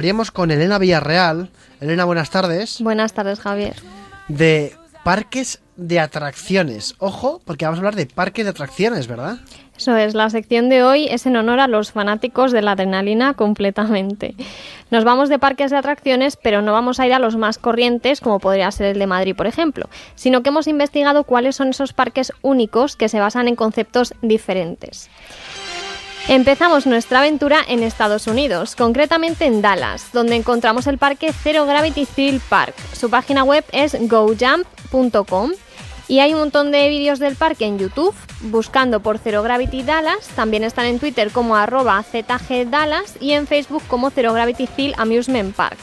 Hablaríamos con Elena Villarreal. Elena, buenas tardes. Buenas tardes, Javier. De parques de atracciones. Ojo, porque vamos a hablar de parques de atracciones, ¿verdad? Eso es, la sección de hoy es en honor a los fanáticos de la adrenalina completamente. Nos vamos de parques de atracciones, pero no vamos a ir a los más corrientes, como podría ser el de Madrid, por ejemplo, sino que hemos investigado cuáles son esos parques únicos que se basan en conceptos diferentes. Empezamos nuestra aventura en Estados Unidos, concretamente en Dallas, donde encontramos el parque Zero Gravity Thrill Park. Su página web es gojump.com y hay un montón de vídeos del parque en YouTube, buscando por Zero Gravity Dallas. También están en Twitter como arroba ZGDallas y en Facebook como Zero Gravity Thrill Amusement Park.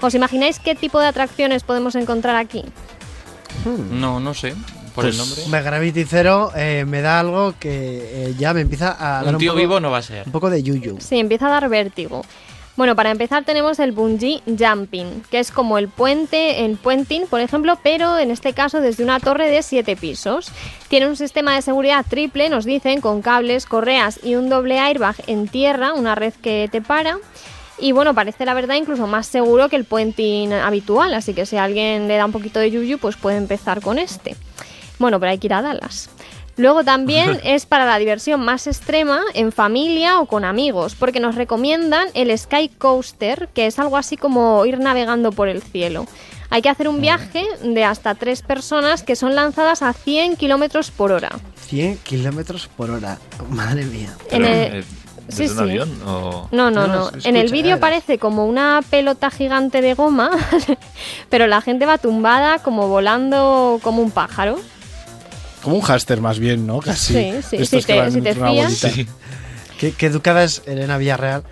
¿Os imagináis qué tipo de atracciones podemos encontrar aquí? No, no sé. Por el nombre. Me Gravity Zero eh, me da algo que eh, ya me empieza a dar Un un, tío poco, vivo no va a ser. un poco de yuyu. Sí, empieza a dar vértigo. Bueno, para empezar tenemos el bungee jumping, que es como el puente, el puenting, por ejemplo, pero en este caso desde una torre de 7 pisos. Tiene un sistema de seguridad triple, nos dicen, con cables, correas y un doble airbag en tierra, una red que te para. Y bueno, parece la verdad incluso más seguro que el puenting habitual, así que si a alguien le da un poquito de yuyu, pues puede empezar con este. Bueno, pero hay que ir a Dallas. Luego también es para la diversión más extrema en familia o con amigos, porque nos recomiendan el Sky Coaster, que es algo así como ir navegando por el cielo. Hay que hacer un viaje de hasta tres personas que son lanzadas a 100 kilómetros por hora. 100 kilómetros por hora. Madre mía. En el- eh, sí, ¿Desde un sí. avión? O... No, no, No, En el vídeo eh. parece como una pelota gigante de goma, pero la gente va tumbada como volando como un pájaro. Como un hámster más bien, ¿no? Casi. Sí, sí, si que te- si te fías. bolita. Sí. Qué, qué educada es Elena Villarreal.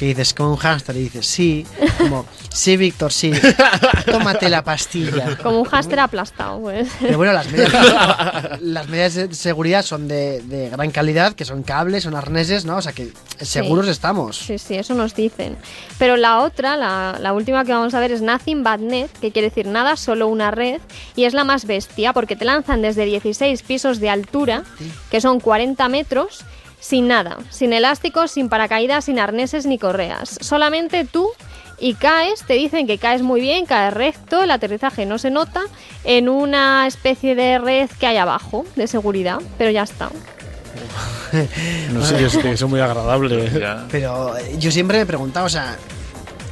Que dices, como un hámster, y dices, sí, como, sí, Víctor, sí, tómate la pastilla. Como un hámster aplastado, pues. Pero bueno, las medidas, las medidas de seguridad son de, de gran calidad, que son cables, son arneses, ¿no? O sea que seguros estamos. Sí, sí, eso nos dicen. Pero la otra, la, la última que vamos a ver es Nothing But Net, que quiere decir nada, solo una red, y es la más bestia porque te lanzan desde 16 pisos de altura, que son 40 metros, sin nada, sin elásticos, sin paracaídas, sin arneses ni correas. Solamente tú y caes, te dicen que caes muy bien, caes recto, el aterrizaje no se nota, en una especie de red que hay abajo, de seguridad, pero ya está. No sé, es que son muy agradables. Ya. Pero eh, yo siempre me he preguntado, o sea,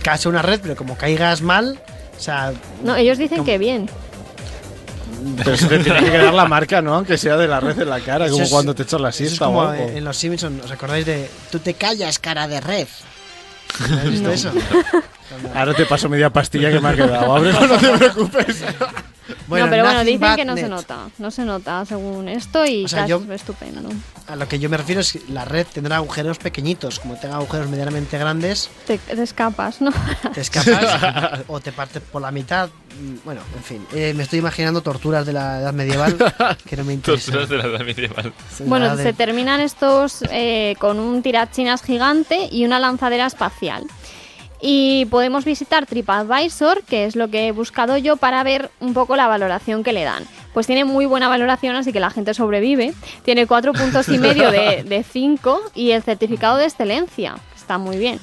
caes en una red, pero como caigas mal, o sea, No, ellos dicen que bien. Pero se te tiene que quedar la marca, ¿no? Aunque sea de la red en la cara, Eso como es- cuando te echas la es siesta o algo. en Los Simpsons, ¿os acordáis de tú te callas, cara de red? ¿No ¿Has visto eso? Ahora te paso media pastilla que me ha quedado. Ábrelo, no te preocupes. no, pero bueno, dicen But que no se nota. No se nota según esto y O sea, yo- estupendo. A lo que yo me refiero es que la red tendrá agujeros pequeñitos, como tenga agujeros medianamente grandes, Te, te escapas, ¿no? te escapas o te partes por la mitad. Mm, Bueno, en fin, eh, me estoy imaginando torturas de la edad medieval que no me interesan. Torturas de la edad medieval. bueno, de- se terminan estos eh, con un tirachinas gigante y una lanzadera espacial. Y podemos visitar TripAdvisor, que es lo que he buscado yo para ver un poco la valoración que le dan. Pues tiene muy buena valoración, así que la gente sobrevive. Tiene cuatro puntos y medio de, de cinco y el certificado de excelencia. Está muy bien.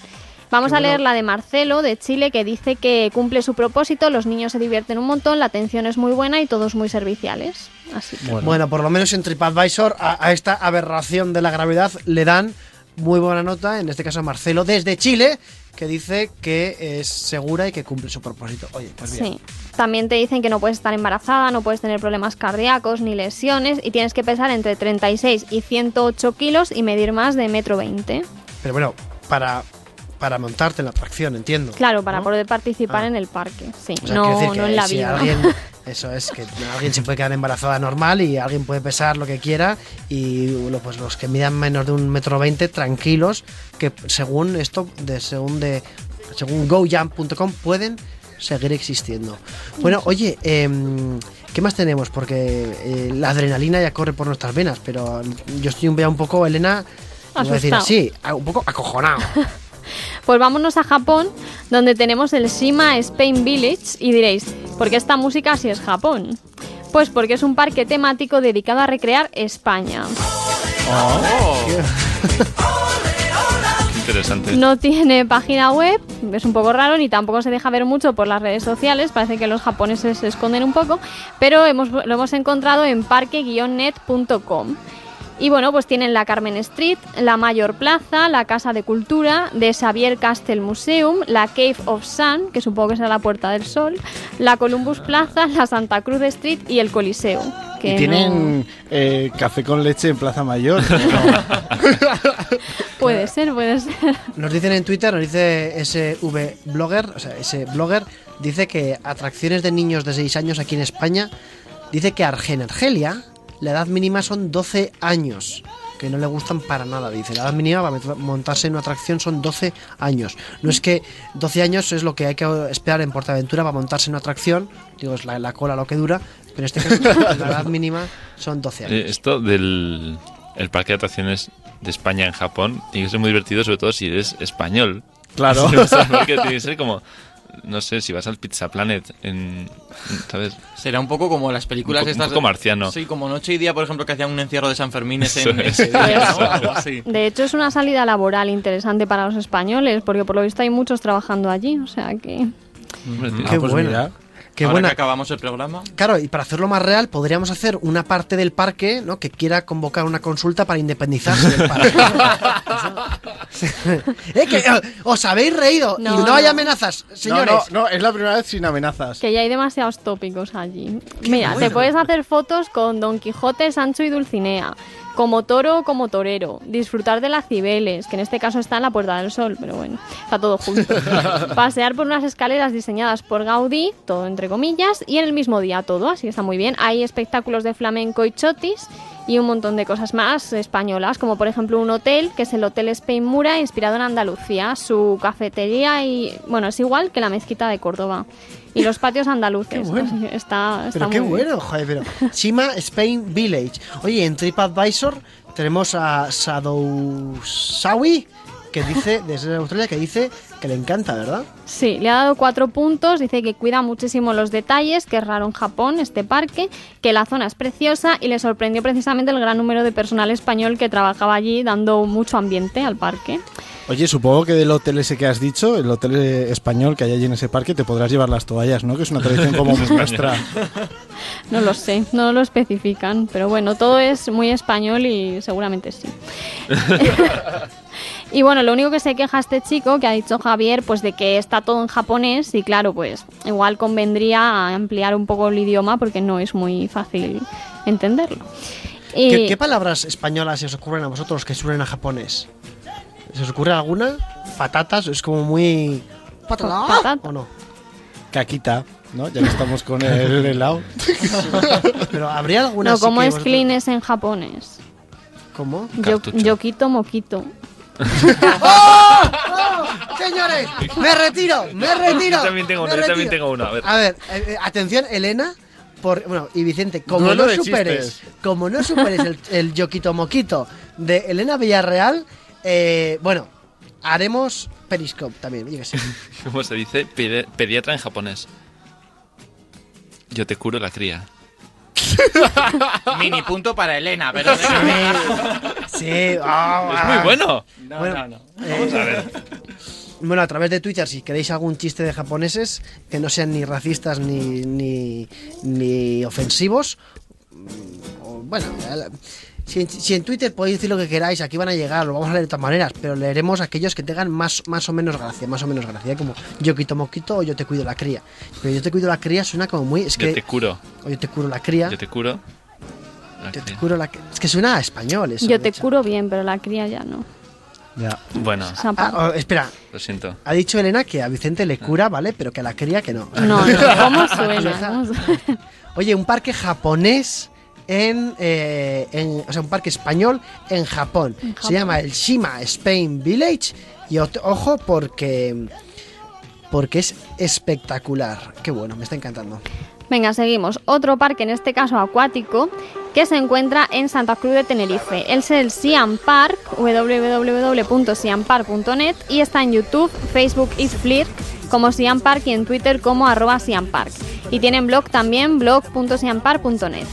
Vamos a leer la de Marcelo, de Chile, que dice que cumple su propósito, los niños se divierten un montón, la atención es muy buena y todos muy serviciales. Así que... Bueno, por lo menos en TripAdvisor a, a esta aberración de la gravedad le dan muy buena nota, en este caso Marcelo desde Chile, que dice que es segura y que cumple su propósito. Oye, pues bien. Sí. También te dicen que no puedes estar embarazada, no puedes tener problemas cardíacos ni lesiones y tienes que pesar entre 36 y 108 kilos y medir más de metro 20. Pero bueno, para, para montarte en la atracción, entiendo. Claro, para ¿no? poder participar Ah. en el parque. Sí, O sea, no, decir que no en la si vida. alguien, eso es, que alguien se puede quedar embarazada normal y alguien puede pesar lo que quiera y pues los que midan menos de un metro veinte, tranquilos, que según esto, de según de según gojump.com pueden seguir existiendo. Bueno, oye, em, ¿qué más tenemos? Porque eh, la adrenalina ya corre por nuestras venas, pero yo estoy un, un poco, Elena, voy a decir así, un poco acojonado. Pues vámonos a Japón, donde tenemos el Shima Spain Village y diréis, ¿por qué esta música si es Japón? Pues porque es un parque temático dedicado a recrear España. interesante. No tiene página web, es un poco raro, ni tampoco se deja ver mucho por las redes sociales. Parece que los japoneses se esconden un poco, pero hemos, lo hemos encontrado en parque-net.com. Y bueno, pues tienen la Carmen Street, la Mayor Plaza, la Casa de Cultura, de Xavier Castle Museum, la Cave of Sun, que supongo que será la Puerta del Sol, la Columbus Plaza, la Santa Cruz Street y el Coliseo. Que Y no- tienen eh, café con leche en Plaza Mayor. Puede ser, puede ser. Nos dicen en Twitter, nos dice ese V blogger, o sea, ese blogger, dice que atracciones de niños de 6 años aquí en España, dice que Arge- en Argelia la edad mínima son 12 años, que no le gustan para nada, dice. La edad mínima para montarse en una atracción son 12 años. No es que 12 años es lo que hay que esperar en Portaventura para montarse en una atracción, digo, es la, la cola lo que dura, pero en este caso la edad mínima son 12 años. Eh, esto del el parque de atracciones de España en Japón tiene que ser muy divertido, sobre todo si eres español. Claro. Tiene que ser como, no sé, si vas al Pizza Planet, en, ¿sabes? Será un poco como las películas Un un estas. poco marciano. Sí, como Noche y Día, por ejemplo, que hacían un encierro de San Fermín en ese día, ¿no? Algo así. De hecho, es una salida laboral interesante para los españoles, porque por lo visto hay muchos trabajando allí, o sea que... Hombre, Ah, Qué pues buena. Qué Ahora buena. que acabamos el programa. Claro, y para hacerlo más real, podríamos hacer una parte del parque ¿no? que quiera convocar una consulta para independizarse del parque. ¿Eh? que, eh, os habéis reído No, y no, no. hay amenazas, No, señores. no, no, es la primera vez sin amenazas. Que ya hay demasiados tópicos allí. Mira, bueno. te puedes hacer fotos con Don Quijote, Sancho y Dulcinea. Como toro o como torero. Disfrutar de las cibeles, que en este caso está en la Puerta del Sol, pero bueno, está todo junto. Pasear por unas escaleras diseñadas por Gaudí, todo entre comillas, y en el mismo día todo, así que está muy bien. Hay espectáculos de flamenco y chotis y un montón de cosas más españolas, como por ejemplo un hotel, que es el Hotel Spain Mura, inspirado en Andalucía. Su cafetería y, bueno, es igual que la mezquita de Córdoba. Y los patios andaluces. Qué bueno. así que Está, está pero qué muy bueno, joder, pero Shima Spain Village. Oye, en TripAdvisor tenemos a Sadousawi que dice desde Australia que dice que le encanta, ¿verdad? Sí, le ha dado cuatro puntos, dice que cuida muchísimo los detalles, que es raro en Japón este parque, que la zona es preciosa y le sorprendió precisamente el gran número de personal español que trabajaba allí dando mucho ambiente al parque. Oye, supongo que del hotel ese que has dicho, el hotel eh, español que hay allí en ese parque, te podrás llevar las toallas, ¿no? Que es una tradición como muy nuestra. No lo sé, no lo especifican, pero bueno, todo es muy español y seguramente sí. y bueno, lo único que se queja este chico, que ha dicho Javier, pues de que está todo en japonés y claro, pues igual convendría ampliar un poco el idioma porque no es muy fácil entenderlo. Y ¿Qué, qué palabras españolas se os ocurren a vosotros que suenen a japonés? ¿Se os ocurre alguna? Patatas, es como muy... ¿Patata? Patata. ¿O no? Caquita, ¿no? Ya que estamos con el helado. Pero habría alguna no, ¿cómo es vosotros- clean es en japonés? ¿Cómo? Yo, yoquito, moquito. Señores, me retiro, me retiro. Yo también tengo me uno, yo también retiro. tengo uno. A ver. A ver, eh, atención, Elena. Por, bueno, y Vicente, como Duelo no de superes, chistes. como no superes el, el Yoquito Moquito de Elena Villarreal, eh, bueno, haremos Periscope también, yo qué sé. ¿Cómo se dice? Pedi- pediatra en japonés. Yo te curo la cría. Mini punto para Elena, pero. Sí, ah, Es muy bueno. No, Bueno, no, no. Vamos a ver. Bueno, a través de Twitter, si queréis algún chiste de japoneses que no sean ni racistas ni, ni, ni ofensivos, o, bueno, si en, si en Twitter podéis decir lo que queráis, aquí van a llegar, lo vamos a leer de todas maneras, pero leeremos aquellos que tengan más, más o menos gracia, más o menos gracia, como yo quito moquito o yo te cuido la cría. Pero yo te cuido la cría suena como muy... Es Yo que, te curo. o yo te curo la cría, Yo te curo. La yo te curo la cría. Es que suena a español eso. Yo te hecho. curo bien, pero la cría ya no. Ya. Bueno, Ah, oh, espera, lo siento. ha dicho Elena que a Vicente le cura, ¿vale? Pero que a la cría que no. No, no, ¿cómo suena? Oye, un parque japonés en, eh, en- O sea, un parque español en Japón. En Se llama el Shima Spain Village. Y ojo, porque. Porque es espectacular. Qué bueno, me está encantando. Venga, seguimos. Otro parque, en este caso acuático, que se encuentra en Santa Cruz de Tenerife. Es el Siam Park, www.siampark.net y está en YouTube, Facebook y Flickr como Siam Park y en Twitter como arroba Siam Park. Y tienen blog también, blog.siampark.net.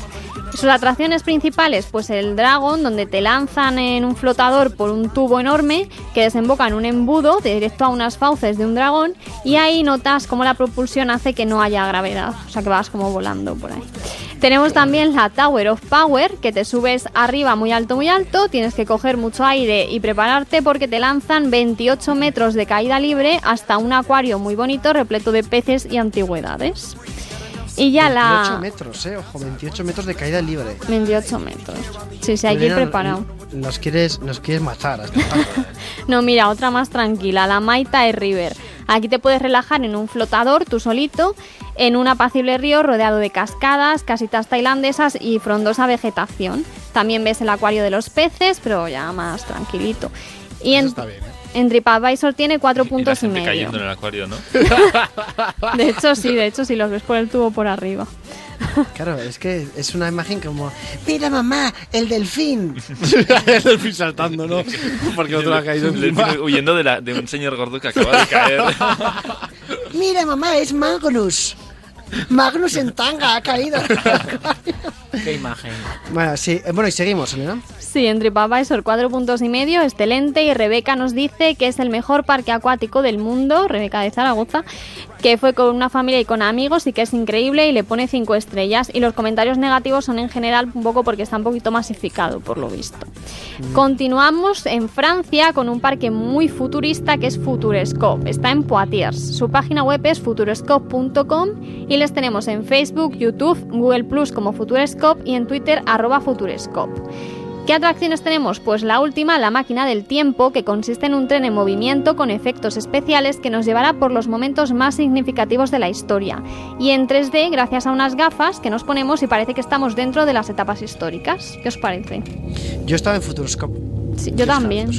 Sus atracciones principales, pues el Dragon, donde te lanzan en un flotador por un tubo enorme que desemboca en un embudo directo a unas fauces de un dragón y ahí notas cómo la propulsión hace que no haya gravedad, o sea que vas como volando por ahí. Tenemos también la Tower of Power, que te subes arriba muy alto, muy alto, tienes que coger mucho aire y prepararte porque te lanzan 28 metros de caída libre hasta un acuario muy bonito repleto de peces y antigüedades. Y ya 28 la... metros, eh, ojo, 28 metros de caída libre. 28 metros. Sí, sí, hay que ir preparado. Nos quieres, nos quieres matar. a esta parte. No, mira, otra más tranquila, la Mai Tai River. Aquí te puedes relajar en un flotador, tú solito, en un apacible río rodeado de cascadas, casitas tailandesas y frondosa vegetación. También ves el acuario de los peces, pero ya más tranquilito. Y Eso en, está bien, ¿eh? en TripAdvisor tiene cuatro Y puntos y, gente medio. cayendo en el acuario, ¿no? De hecho, sí, de hecho, sí, los ves por el tubo por arriba. Claro, es que es una imagen como, mira mamá, el delfín. el delfín saltando, ¿no? Porque otro ha caído El delfín encima. huyendo de, la- de un señor gordo que acaba de caer. Mira mamá, es Magnus. Magnus en tanga ha caído. Qué imagen. bueno, sí, eh, bueno, y seguimos, Elena. Sí, en TripAdvisor cuatro puntos y medio, excelente. Y Rebeca nos dice que es el mejor parque acuático del mundo, Rebeca de Zaragoza, que fue con una familia y con amigos y que es increíble y le pone cinco estrellas. Y los comentarios negativos son en general un poco porque está un poquito masificado, por lo visto. Continuamos en Francia con un parque muy futurista que es Futurescope. Está en Poitiers. Su página web es futurescope.com y les tenemos en Facebook, YouTube, Google Plus como Futurescope y en Twitter arroba Futurescope. ¿Qué atracciones tenemos? Pues la última, la máquina del tiempo, que consiste en un tren en movimiento con efectos especiales que nos llevará por los momentos más significativos de la historia. Y en 3D, gracias a unas gafas que nos ponemos y parece que estamos dentro de las etapas históricas. ¿Qué os parece? Yo estaba en Futuroscope. Sí, yo también.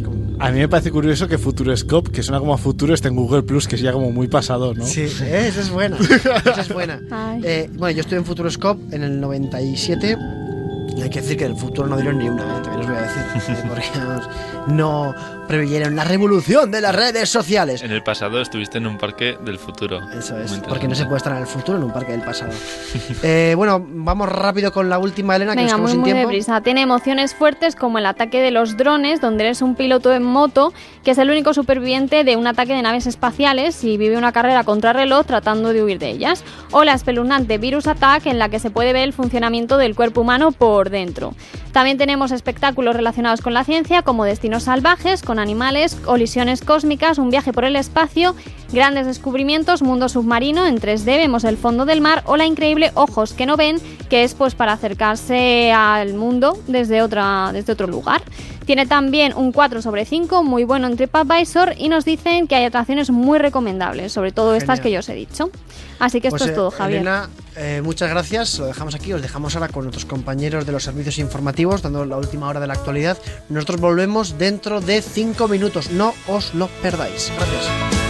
A mí me parece curioso que Futurescope, que suena como a futuro, esté en Google Plus, que es ya como muy pasado, ¿no? Sí, esa es buena. Esa es buena. Eh, bueno, yo estuve en Futuroscope en el 97. Y hay que decir que del futuro no dieron ni una, eh, también os voy a decir. eh, Porque vamos, no preveyeron la revolución de las redes sociales. En el pasado estuviste en un parque del futuro. Eso es, porque no se puede estar en el futuro en un parque del pasado. Eh, bueno, vamos rápido con la última, Elena, que Venga, nos quedamos muy, sin muy tiempo. deprisa. Tiene emociones fuertes como el ataque de los drones, donde eres un piloto en moto que es el único superviviente de un ataque de naves espaciales y vive una carrera contra reloj tratando de huir de ellas. O la espeluznante Virus Attack, en la que se puede ver el funcionamiento del cuerpo humano por dentro. También tenemos espectáculos relacionados con la ciencia, como destinos salvajes, con animales, colisiones cósmicas, un viaje por el espacio, grandes descubrimientos, mundo submarino, en 3D vemos el fondo del mar o la increíble Ojos que no ven, que es pues para acercarse al mundo desde, otra, desde otro lugar. Tiene también un 4 sobre 5, muy bueno en TripAdvisor, y nos dicen que hay atracciones muy recomendables, sobre todo estas que yo os he dicho. Así que esto Pues, es todo, eh, Javier. Elena, eh, muchas gracias. Lo dejamos aquí. Os dejamos ahora con nuestros compañeros de los servicios informativos, dando la última hora de la actualidad. Nosotros volvemos dentro de cinco minutos. No os lo perdáis. Gracias.